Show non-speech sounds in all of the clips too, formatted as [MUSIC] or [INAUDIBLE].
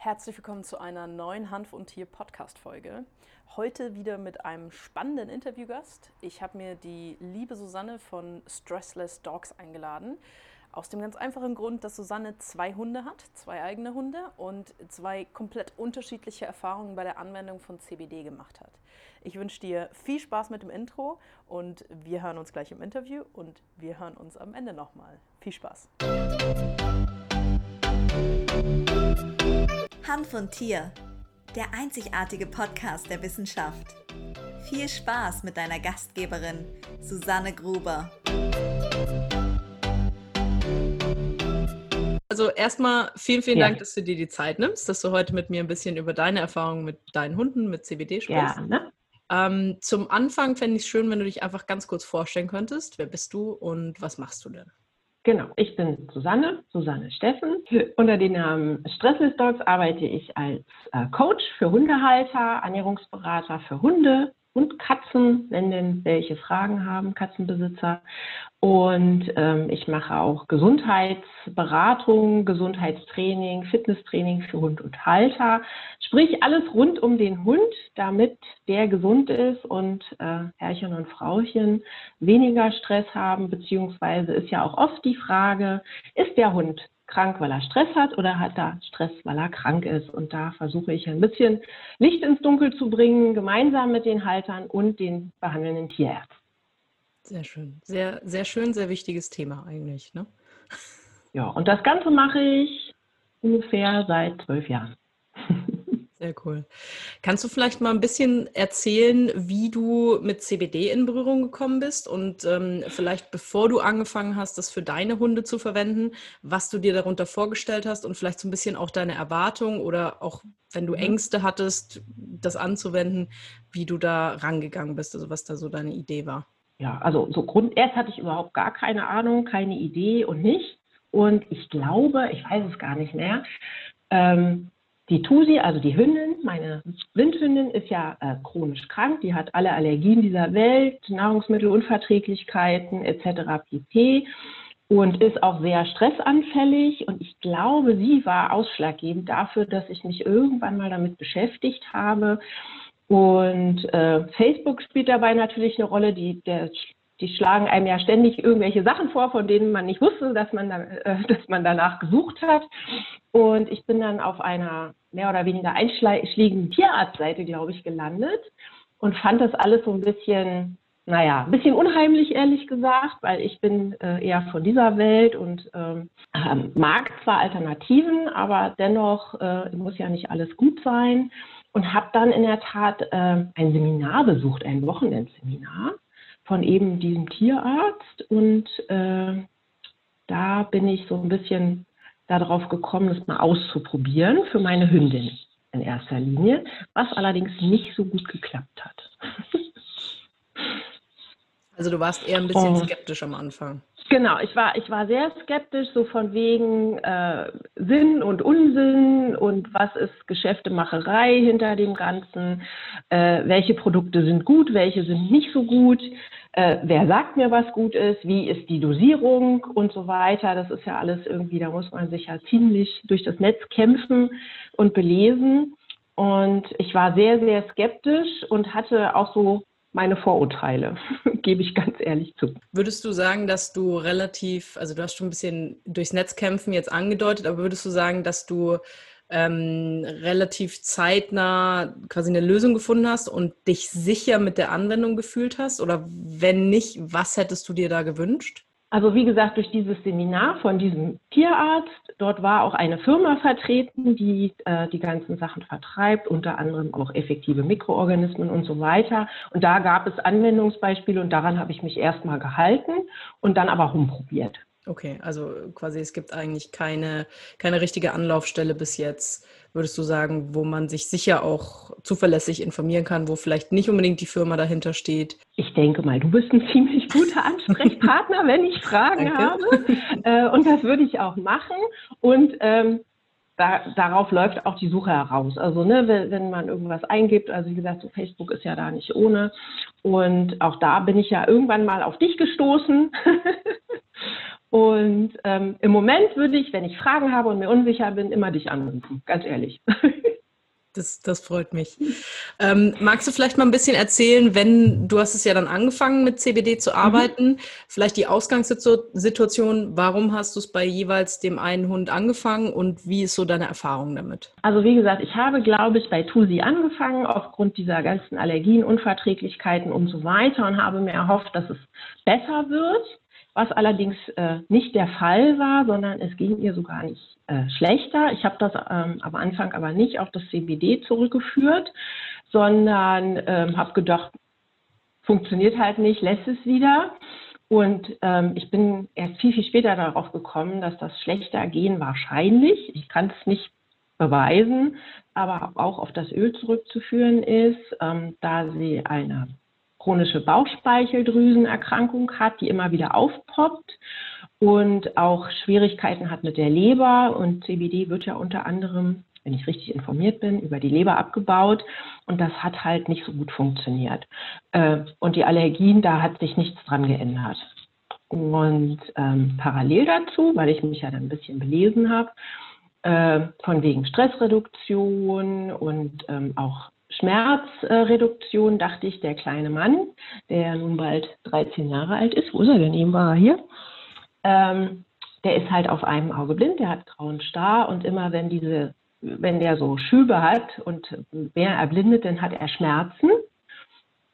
Herzlich willkommen zu einer neuen Hanf und Tier Podcast Folge. Heute wieder mit einem spannenden Interviewgast. Ich habe mir die liebe Susanne von Stressless Dogs eingeladen. Aus dem ganz einfachen Grund, dass Susanne zwei Hunde hat, zwei eigene Hunde und zwei komplett unterschiedliche Erfahrungen bei der Anwendung von CBD gemacht hat. Ich wünsche dir viel Spaß mit dem Intro und wir hören uns gleich im Interview und wir hören uns am Ende nochmal. Viel Spaß. Hanf und Tier, der einzigartige Podcast der Wissenschaft. Viel Spaß mit deiner Gastgeberin Susanne Gruber. Also erstmal vielen, vielen ja. Dank, dass du dir die Zeit nimmst, dass du heute mit mir ein bisschen über deine Erfahrungen mit deinen Hunden, mit CBD sprichst. Ja, ne? Ähm, zum Anfang fände ich es schön, wenn du dich einfach ganz kurz vorstellen könntest. Wer bist du und was machst du denn? Genau, ich bin Susanne, Susanne Steffen. Unter dem Namen Stressless Dogs arbeite ich als äh, Coach für Hundehalter, Ernährungsberater für Hunde, und Katzen, wenn denn welche Fragen haben, Katzenbesitzer. Und ähm, ich mache auch Gesundheitsberatung, Gesundheitstraining, Fitnesstraining für Hund und Halter. Sprich alles rund um den Hund, damit der gesund ist und äh, Herrchen und Frauchen weniger Stress haben, beziehungsweise ist ja auch oft die Frage, ist der Hund krank, weil er Stress hat oder hat er Stress, weil er krank ist? Und da versuche ich ein bisschen Licht ins Dunkel zu bringen, gemeinsam mit den Haltern und den behandelnden Tierärzten. Sehr schön. Sehr, sehr schön, sehr wichtiges Thema eigentlich. Ne? Ja, und das Ganze mache ich ungefähr seit zwölf Jahren. Sehr cool. Kannst du vielleicht mal ein bisschen erzählen, wie du mit CBD in Berührung gekommen bist und ähm, vielleicht bevor du angefangen hast, das für deine Hunde zu verwenden, was du dir darunter vorgestellt hast und vielleicht so ein bisschen auch deine Erwartung oder auch wenn du mhm. Ängste hattest, das anzuwenden, wie du da rangegangen bist, also was da so deine Idee war? Ja, also so Grund, erst hatte ich überhaupt gar keine Ahnung, keine Idee und nichts. Und ich glaube, ich weiß es gar nicht mehr, ähm, die Tusi, also die Hündin, meine Windhündin, ist ja äh, chronisch krank. Die hat alle Allergien dieser Welt, Nahrungsmittelunverträglichkeiten etc. pp. Und ist auch sehr stressanfällig. Und ich glaube, sie war ausschlaggebend dafür, dass ich mich irgendwann mal damit beschäftigt habe. Und äh, Facebook spielt dabei natürlich eine Rolle. Die, der die schlagen einem ja ständig irgendwelche Sachen vor, von denen man nicht wusste, dass man, da, äh, [LAUGHS] dass man danach gesucht hat. Und ich bin dann auf einer mehr oder weniger einschlägigen Tierarztseite, glaube ich, gelandet und fand das alles so ein bisschen, naja, ein bisschen unheimlich, ehrlich gesagt, weil ich bin äh, eher von dieser Welt und ähm, ähm mag zwar Alternativen, aber dennoch äh, muss ja nicht alles gut sein. Und habe dann in der Tat äh, ein Seminar besucht, ein Wochenendseminar von eben diesem Tierarzt. Und äh, da bin ich so ein bisschen darauf gekommen, das mal auszuprobieren für meine Hündin in erster Linie, was allerdings nicht so gut geklappt hat. [LAUGHS] Also du warst eher ein bisschen oh. skeptisch am Anfang. Genau, ich war, ich war sehr skeptisch, so von wegen äh, Sinn und Unsinn und was ist Geschäftemacherei hinter dem Ganzen, äh, welche Produkte sind gut, welche sind nicht so gut, äh, wer sagt mir, was gut ist, wie ist die Dosierung und so weiter. Das ist ja alles irgendwie, da muss man sich ja ziemlich durch das Netz kämpfen und belesen. Und ich war sehr, sehr skeptisch und hatte auch so meine Vorurteile, [LAUGHS] gebe ich ganz ehrlich zu. Würdest du sagen, dass du relativ, also du hast schon ein bisschen durchs Netz kämpfen jetzt angedeutet, aber würdest du sagen, dass du ähm, relativ zeitnah quasi eine Lösung gefunden hast und dich sicher mit der Anwendung gefühlt hast? Oder wenn nicht, was hättest du dir da gewünscht? Also wie gesagt, durch dieses Seminar von diesem Tierarzt, dort war auch eine Firma vertreten, die äh, die ganzen Sachen vertreibt, unter anderem auch effektive Mikroorganismen und so weiter. Und da gab es Anwendungsbeispiele und daran habe ich mich erstmal gehalten und dann aber rumprobiert. Okay, also quasi es gibt eigentlich keine, keine richtige Anlaufstelle bis jetzt, würdest du sagen, wo man sich sicher auch zuverlässig informieren kann, wo vielleicht nicht unbedingt die Firma dahinter steht? Ich denke mal, du bist ein ziemlich guter [LAUGHS] Ansprechpartner, wenn ich Fragen Danke. habe. Äh, und das würde ich auch machen. Und ähm, da, darauf läuft auch die Suche heraus. Also ne, wenn, wenn, man irgendwas eingibt, also wie gesagt, so Facebook ist ja da nicht ohne. Und auch da bin ich ja irgendwann mal auf dich gestoßen. [LAUGHS] Und ähm, im Moment würde ich, wenn ich Fragen habe und mir unsicher bin, immer dich anrufen, ganz ehrlich. [LAUGHS] Das, das freut mich. Ähm, magst du vielleicht mal ein bisschen erzählen, wenn du hast es ja dann angefangen mit CBD zu mhm. arbeiten, mhm. vielleicht die Ausgangssituation, warum hast du es bei jeweils dem einen Hund angefangen und wie ist so deine Erfahrung damit? Also wie gesagt, ich habe, glaube ich, bei Tusi angefangen aufgrund dieser ganzen Allergien, Unverträglichkeiten und so weiter und habe mir erhofft, dass es besser wird was allerdings äh, nicht der Fall war, sondern es ging ihr sogar nicht äh, schlechter. Ich habe das ähm, am Anfang aber nicht auf das CBD zurückgeführt, sondern ähm, habe gedacht, funktioniert halt nicht, lässt es wieder. Und ähm, ich bin erst viel, viel später darauf gekommen, dass das schlechter gehen wahrscheinlich, ich kann es nicht beweisen, aber auch auf das Öl zurückzuführen ist, ähm, da sie eine chronische Bauchspeicheldrüsenerkrankung hat, die immer wieder aufpoppt und auch Schwierigkeiten hat mit der Leber. Und CBD wird ja unter anderem, wenn ich richtig informiert bin, über die Leber abgebaut. Und das hat halt nicht so gut funktioniert. Äh, und die Allergien, da hat sich nichts dran geändert. Und ähm, parallel dazu, weil ich mich ja dann ein bisschen belesen habe, äh, von wegen Stressreduktion und ähm, auch Schmerzreduktion dachte ich, der kleine Mann, der nun bald 13 Jahre alt ist, wo ist er denn? Eben war er hier. Ähm, der ist halt auf einem Auge blind, der hat grauen Star und immer wenn diese, wenn der so Schübe hat und mehr erblindet, dann hat er Schmerzen.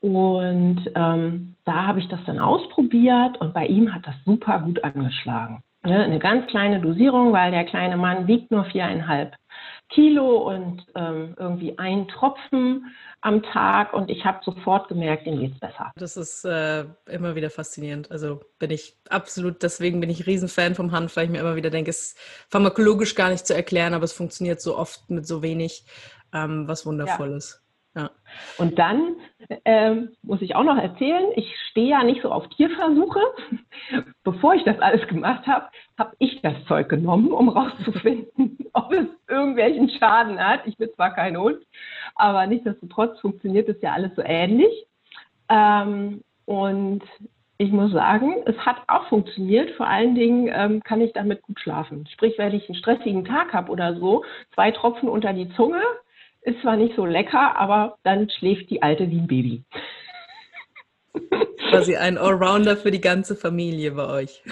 Und ähm, da habe ich das dann ausprobiert und bei ihm hat das super gut angeschlagen. Ne, eine ganz kleine Dosierung, weil der kleine Mann wiegt nur viereinhalb Kilo und ähm, irgendwie ein Tropfen am Tag und ich habe sofort gemerkt, ihm geht es besser. Das ist äh, immer wieder faszinierend. Also bin ich absolut, deswegen bin ich Riesenfan vom Hanf, weil ich mir immer wieder denke, es ist pharmakologisch gar nicht zu erklären, aber es funktioniert so oft mit so wenig, ähm, was wundervoll ja. ist. Und dann ähm, muss ich auch noch erzählen, ich stehe ja nicht so auf Tierversuche. [LAUGHS] Bevor ich das alles gemacht habe, habe ich das Zeug genommen, um rauszufinden, [LAUGHS] ob es irgendwelchen Schaden hat. Ich bin zwar kein Hund, aber nichtsdestotrotz funktioniert es ja alles so ähnlich. Ähm, und ich muss sagen, es hat auch funktioniert. Vor allen Dingen ähm, kann ich damit gut schlafen. Sprich, wenn ich einen stressigen Tag habe oder so, zwei Tropfen unter die Zunge, ist zwar nicht so lecker, aber dann schläft die Alte wie ein Baby. [LAUGHS] Quasi ein Allrounder für die ganze Familie bei euch.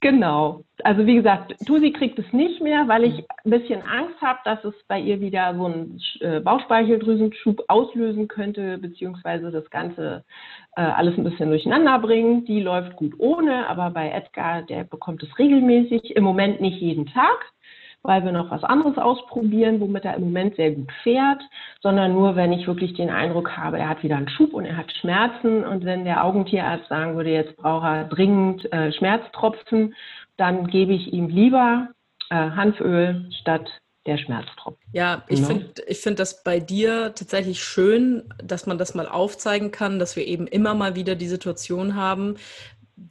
Genau. Also wie gesagt, Tusi kriegt es nicht mehr, weil ich ein bisschen Angst habe, dass es bei ihr wieder so einen äh, Bauchspeicheldrüsenschub auslösen könnte, beziehungsweise das Ganze äh, alles ein bisschen durcheinander bringen. Die läuft gut ohne, aber bei Edgar, der bekommt es regelmäßig, im Moment nicht jeden Tag weil wir noch was anderes ausprobieren, womit er im Moment sehr gut fährt, sondern nur, wenn ich wirklich den Eindruck habe, er hat wieder einen Schub und er hat Schmerzen und wenn der Augentierarzt sagen würde, jetzt braucht er dringend äh, Schmerztropfen, dann gebe ich ihm lieber äh, Hanföl statt der Schmerztropfen. Ja, ich genau. finde ich find das bei dir tatsächlich schön, dass man das mal aufzeigen kann, dass wir eben immer mal wieder die Situation haben,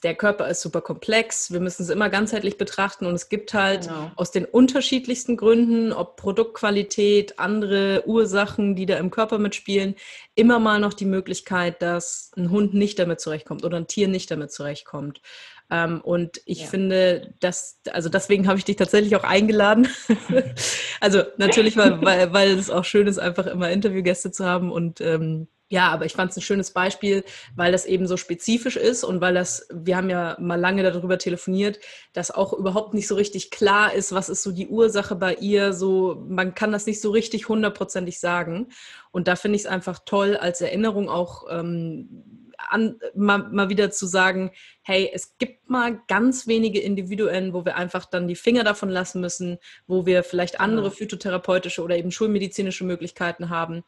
der Körper ist super komplex, wir müssen es immer ganzheitlich betrachten und es gibt halt genau. aus den unterschiedlichsten Gründen, ob Produktqualität, andere Ursachen, die da im Körper mitspielen, immer mal noch die Möglichkeit, dass ein Hund nicht damit zurechtkommt oder ein Tier nicht damit zurechtkommt. Ähm, und ich ja. finde, dass, also deswegen habe ich dich tatsächlich auch eingeladen. [LAUGHS] also natürlich, weil, weil, weil es auch schön ist, einfach immer Interviewgäste zu haben und ähm, ja, aber ich fand es ein schönes Beispiel, weil das eben so spezifisch ist und weil das, wir haben ja mal lange darüber telefoniert, dass auch überhaupt nicht so richtig klar ist, was ist so die Ursache bei ihr. So, man kann das nicht so richtig hundertprozentig sagen. Und da finde ich es einfach toll, als Erinnerung auch ähm, an, mal, mal wieder zu sagen, hey, es gibt mal ganz wenige Individuen, wo wir einfach dann die Finger davon lassen müssen, wo wir vielleicht andere phytotherapeutische oder eben schulmedizinische Möglichkeiten haben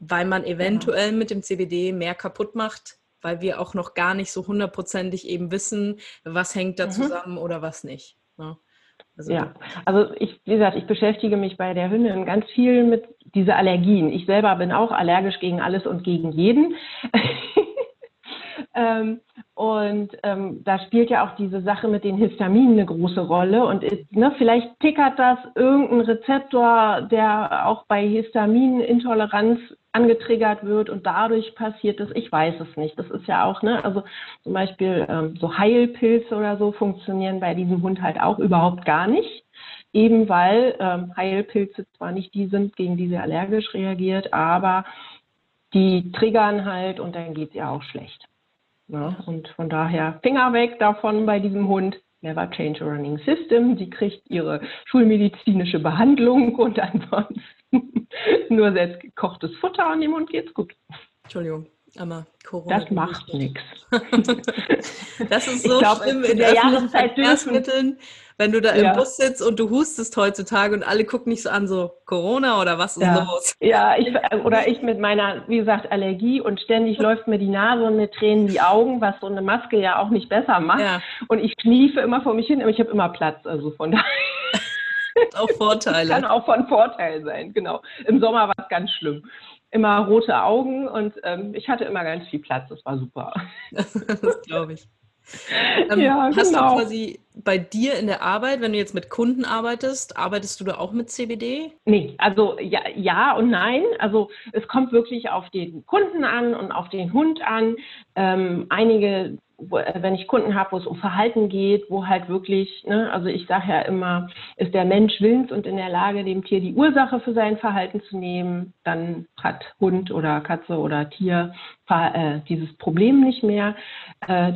weil man eventuell genau. mit dem CBD mehr kaputt macht, weil wir auch noch gar nicht so hundertprozentig eben wissen, was hängt da mhm. zusammen oder was nicht. Ja. Ne? Also, ja, also ich, wie gesagt, ich beschäftige mich bei der Hündin ganz viel mit diesen Allergien. Ich selber bin auch allergisch gegen alles und gegen jeden. [LAUGHS] ähm, und ähm, da spielt ja auch diese Sache mit den Histaminen eine große Rolle. Und ne, vielleicht tickert das irgendein Rezeptor, der auch bei Histaminintoleranz angetriggert wird und dadurch passiert es, ich weiß es nicht. Das ist ja auch, ne, also zum Beispiel ähm, so Heilpilze oder so funktionieren bei diesem Hund halt auch überhaupt gar nicht. Eben weil ähm, Heilpilze zwar nicht die sind, gegen die sie allergisch reagiert, aber die triggern halt und dann geht es ihr auch schlecht. Ne? Und von daher Finger weg davon bei diesem Hund. Never change a running system. Die kriegt ihre schulmedizinische Behandlung [LAUGHS] und ansonsten nur selbstgekochtes Futter und dem Hund geht's gut. Entschuldigung, aber Corona. Das macht nichts. [LAUGHS] Das ist so glaub, schlimm in der Jahreszeit Verkehrsmitteln, wenn du da im ja. Bus sitzt und du hustest heutzutage und alle gucken dich so an, so Corona oder was ist ja. los? Ja, ich, oder ich mit meiner, wie gesagt, Allergie und ständig läuft mir die Nase und mir tränen die Augen, was so eine Maske ja auch nicht besser macht. Ja. Und ich kniefe immer vor mich hin, aber ich habe immer Platz, also von [LAUGHS] daher. auch Vorteile. Kann auch von Vorteil sein, genau. Im Sommer war es ganz schlimm. Immer rote Augen und ähm, ich hatte immer ganz viel Platz. Das war super. [LAUGHS] das glaube ich. [LAUGHS] Ähm, ja, hast genau. du quasi bei dir in der Arbeit, wenn du jetzt mit Kunden arbeitest, arbeitest du da auch mit CBD? Nee, also ja, ja und nein. Also es kommt wirklich auf den Kunden an und auf den Hund an. Ähm, einige wenn ich Kunden habe, wo es um Verhalten geht, wo halt wirklich, ne, also ich sage ja immer, ist der Mensch willens und in der Lage, dem Tier die Ursache für sein Verhalten zu nehmen, dann hat Hund oder Katze oder Tier äh, dieses Problem nicht mehr. Äh,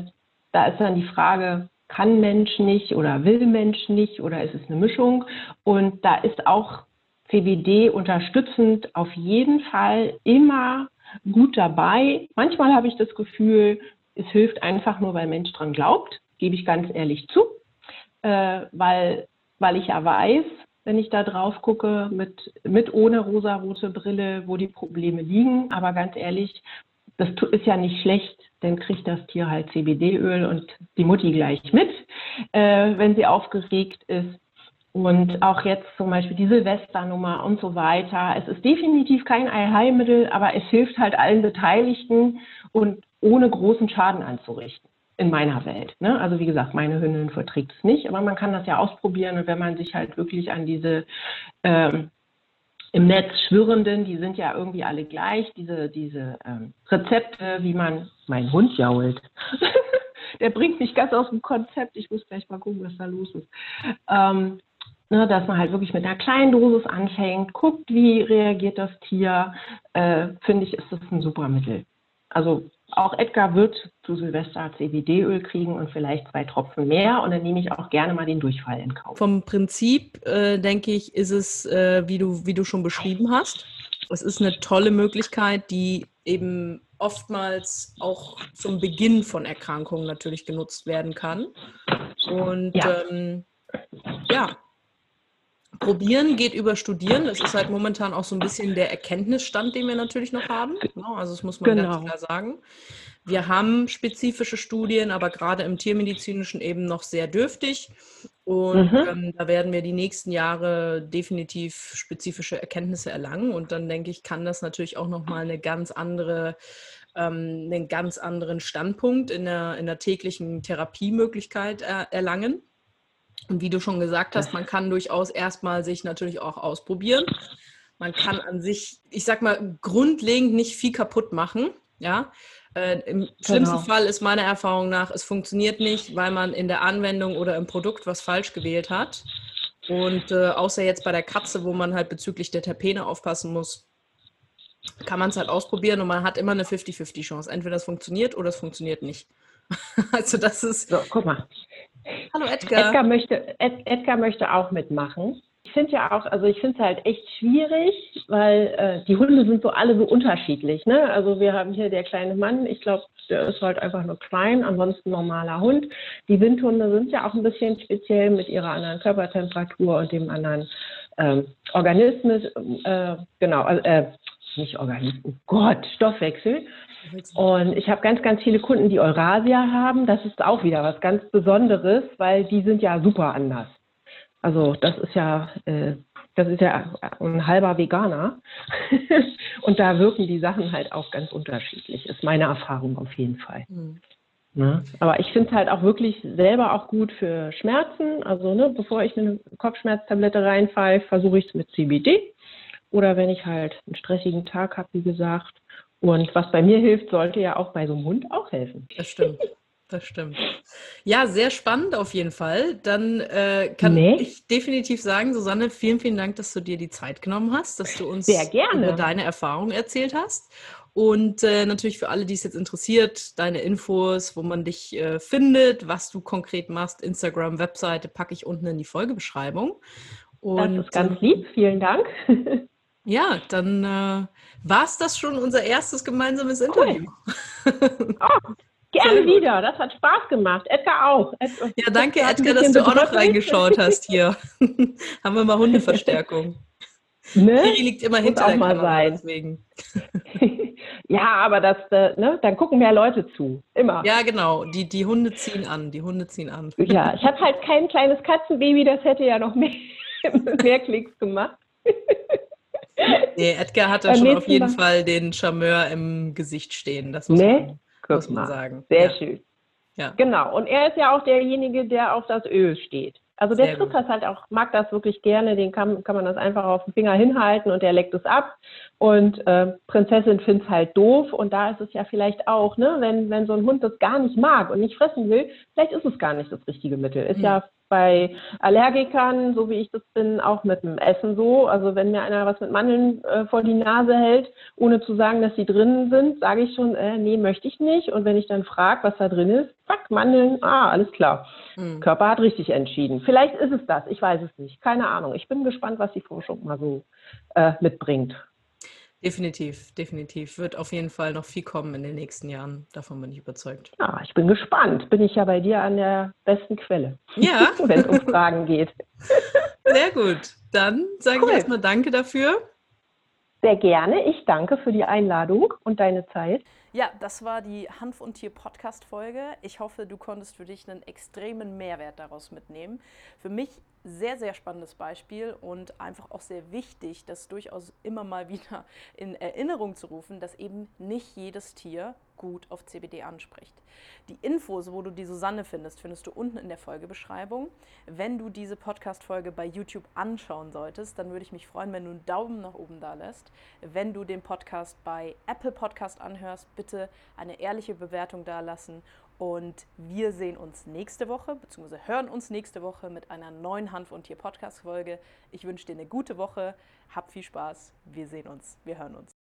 da ist dann die Frage, kann Mensch nicht oder will Mensch nicht oder ist es eine Mischung? Und da ist auch CBD unterstützend auf jeden Fall immer gut dabei. Manchmal habe ich das Gefühl, es hilft einfach nur, weil Mensch dran glaubt, gebe ich ganz ehrlich zu, äh, weil, weil ich ja weiß, wenn ich da drauf gucke, mit, mit ohne rosarote Brille, wo die Probleme liegen. Aber ganz ehrlich, das ist ja nicht schlecht, dann kriegt das Tier halt CBD-Öl und die Mutti gleich mit, äh, wenn sie aufgeregt ist. Und auch jetzt zum Beispiel die Silvesternummer und so weiter. Es ist definitiv kein Allheilmittel, aber es hilft halt allen Beteiligten und ohne großen Schaden anzurichten in meiner Welt. Ne? Also wie gesagt, meine Hündin verträgt es nicht, aber man kann das ja ausprobieren und wenn man sich halt wirklich an diese ähm, im Netz Schwirrenden, die sind ja irgendwie alle gleich, diese, diese ähm, Rezepte, wie man, mein Hund jault. [LAUGHS] Der bringt mich ganz aus dem Konzept. Ich muss gleich mal gucken, was da los ist. Ähm, ne, dass man halt wirklich mit einer kleinen Dosis anfängt, guckt, wie reagiert das Tier, äh, finde ich, ist das ein super Mittel. Also auch Edgar wird zu Silvester CBD-Öl kriegen und vielleicht zwei Tropfen mehr. Und dann nehme ich auch gerne mal den Durchfall in Kauf. Vom Prinzip, äh, denke ich, ist es, äh, wie, du, wie du schon beschrieben hast. Es ist eine tolle Möglichkeit, die eben oftmals auch zum Beginn von Erkrankungen natürlich genutzt werden kann. Und ja, ähm, ja Probieren geht über Studieren. Das ist halt momentan auch so ein bisschen der Erkenntnisstand, den wir natürlich noch haben. Genau, also das muss man genau. ganz klar sagen. Wir haben spezifische Studien, aber gerade im tiermedizinischen eben noch sehr dürftig. Und mhm. ähm, da werden wir die nächsten Jahre definitiv spezifische Erkenntnisse erlangen. Und dann denke ich, kann das natürlich auch nochmal eine ganz andere, ähm, einen ganz anderen Standpunkt in der, in der täglichen Therapiemöglichkeit er, erlangen. Und wie du schon gesagt hast, man kann durchaus erstmal sich natürlich auch ausprobieren. Man kann an sich, ich sag mal, grundlegend nicht viel kaputt machen. Ja, äh, Im schlimmsten genau. Fall ist meiner Erfahrung nach, es funktioniert nicht, weil man in der Anwendung oder im Produkt was falsch gewählt hat. Und äh, außer jetzt bei der Katze, wo man halt bezüglich der Terpene aufpassen muss, kann man es halt ausprobieren und man hat immer eine 50-50 Chance. Entweder es funktioniert oder es funktioniert nicht. [LAUGHS] also das ist. So, guck mal. Hallo Edgar. Edgar möchte, Ed, Edgar möchte auch mitmachen. Ich finde ja auch, also ich finde es halt echt schwierig, weil äh, die Hunde sind so alle so unterschiedlich. Ne? Also wir haben hier der kleine Mann, ich glaube, der ist halt einfach nur klein, ansonsten normaler Hund. Die Windhunde sind ja auch ein bisschen speziell mit ihrer anderen Körpertemperatur und dem anderen ähm, Organismus, äh, genau, äh, nicht Organismus, oh Gott, Stoffwechsel. Und ich habe ganz, ganz viele Kunden, die Eurasia haben. Das ist auch wieder was ganz Besonderes, weil die sind ja super anders. Also das ist ja, äh, das ist ja ein halber Veganer. [LAUGHS] und da wirken die Sachen halt auch ganz unterschiedlich. Ist meine Erfahrung auf jeden Fall. Mhm. Ne? Aber ich finde es halt auch wirklich selber auch gut für Schmerzen. Also ne, bevor ich eine Kopfschmerztablette reinfall, versuche ich es mit CBD oder wenn ich halt einen stressigen Tag habe, wie gesagt. Und was bei mir hilft, sollte ja auch bei so einem Hund auch helfen. Das stimmt. Das stimmt. Ja, sehr spannend auf jeden Fall. Dann äh, kann Nee. ich definitiv sagen, Susanne, vielen, vielen Dank, dass du dir die Zeit genommen hast, dass du uns über deine Erfahrungen erzählt hast. Und äh, natürlich für alle, die es jetzt interessiert, deine Infos, wo man dich äh, findet, was du konkret machst, Instagram, Webseite, packe ich unten in die Folgebeschreibung. Das Und ist ganz ähm, lieb, vielen Dank. [LAUGHS] ja, dann äh, war es das schon unser erstes gemeinsames Interview. [LAUGHS] Gerne Sehr gut. wieder, das hat Spaß gemacht. Edgar auch. Ed- Ja, danke, Edgar, dass du auch noch reingeschaut hast hier. [LAUGHS] Haben wir mal Hundeverstärkung. [LAUGHS] Ne? Siri liegt immer Muss hinter auch der mal Kamera, sein. deswegen. ja, aber das, äh, ne, dann gucken mehr Leute zu. Immer. Ja, genau. Die, die Hunde ziehen an. Die Hunde ziehen an. Ja, ich habe halt kein kleines Katzenbaby, das hätte ja noch mehr, mehr Klicks gemacht. Nee, Edgar hat da Beim schon auf jeden Mal. Fall den Charmeur im Gesicht stehen. Das muss, Ne? man, muss man sagen. Sehr ja. schön. Ja. Genau. Und er ist ja auch derjenige, der auf das Öl steht. Also der Sehr trifft gut. das halt auch, mag das wirklich gerne, den kann, kann man das einfach auf den Finger hinhalten und der leckt es ab. Und äh, Prinzessin findet es halt doof und da ist es ja vielleicht auch, ne, wenn, wenn so ein Hund das gar nicht mag und nicht fressen will, vielleicht ist es gar nicht das richtige Mittel. Ist Mhm. ja bei Allergikern, so wie ich das bin, auch mit dem Essen so. Also wenn mir einer was mit Mandeln äh, vor die Nase hält, ohne zu sagen, dass sie drin sind, sage ich schon, äh, nee, möchte ich nicht. Und wenn ich dann frage, was da drin ist, zack, Mandeln, ah, alles klar. Mhm. Körper hat richtig entschieden. Vielleicht ist es das, ich weiß es nicht. Keine Ahnung. Ich bin gespannt, was die Forschung mal so äh, mitbringt. Definitiv, definitiv. Wird auf jeden Fall noch viel kommen in den nächsten Jahren. Davon bin ich überzeugt. Ja, ich bin gespannt. Bin ich ja bei dir an der besten Quelle, Ja, [LAUGHS] wenn es um Fragen geht. [LAUGHS] sehr gut. Dann sage Cool. ich erstmal Danke dafür. Sehr gerne. Ich danke für die Einladung und deine Zeit. Ja, das war die Hanf und Tier Podcast Folge. Ich hoffe, du konntest für dich einen extremen Mehrwert daraus mitnehmen. Für mich sehr, sehr spannendes Beispiel und einfach auch sehr wichtig, das durchaus immer mal wieder in Erinnerung zu rufen, dass eben nicht jedes Tier gut auf CBD anspricht. Die Infos, wo du die Susanne findest, findest du unten in der Folgebeschreibung. Wenn du diese Podcast-Folge bei YouTube anschauen solltest, dann würde ich mich freuen, wenn du einen Daumen nach oben da lässt. Wenn du den Podcast bei Apple Podcast anhörst, bitte eine ehrliche Bewertung da lassen. Und wir sehen uns nächste Woche, beziehungsweise hören uns nächste Woche mit einer neuen Hanf- und Tier-Podcast-Folge. Ich wünsche dir eine gute Woche, hab viel Spaß, wir sehen uns, wir hören uns.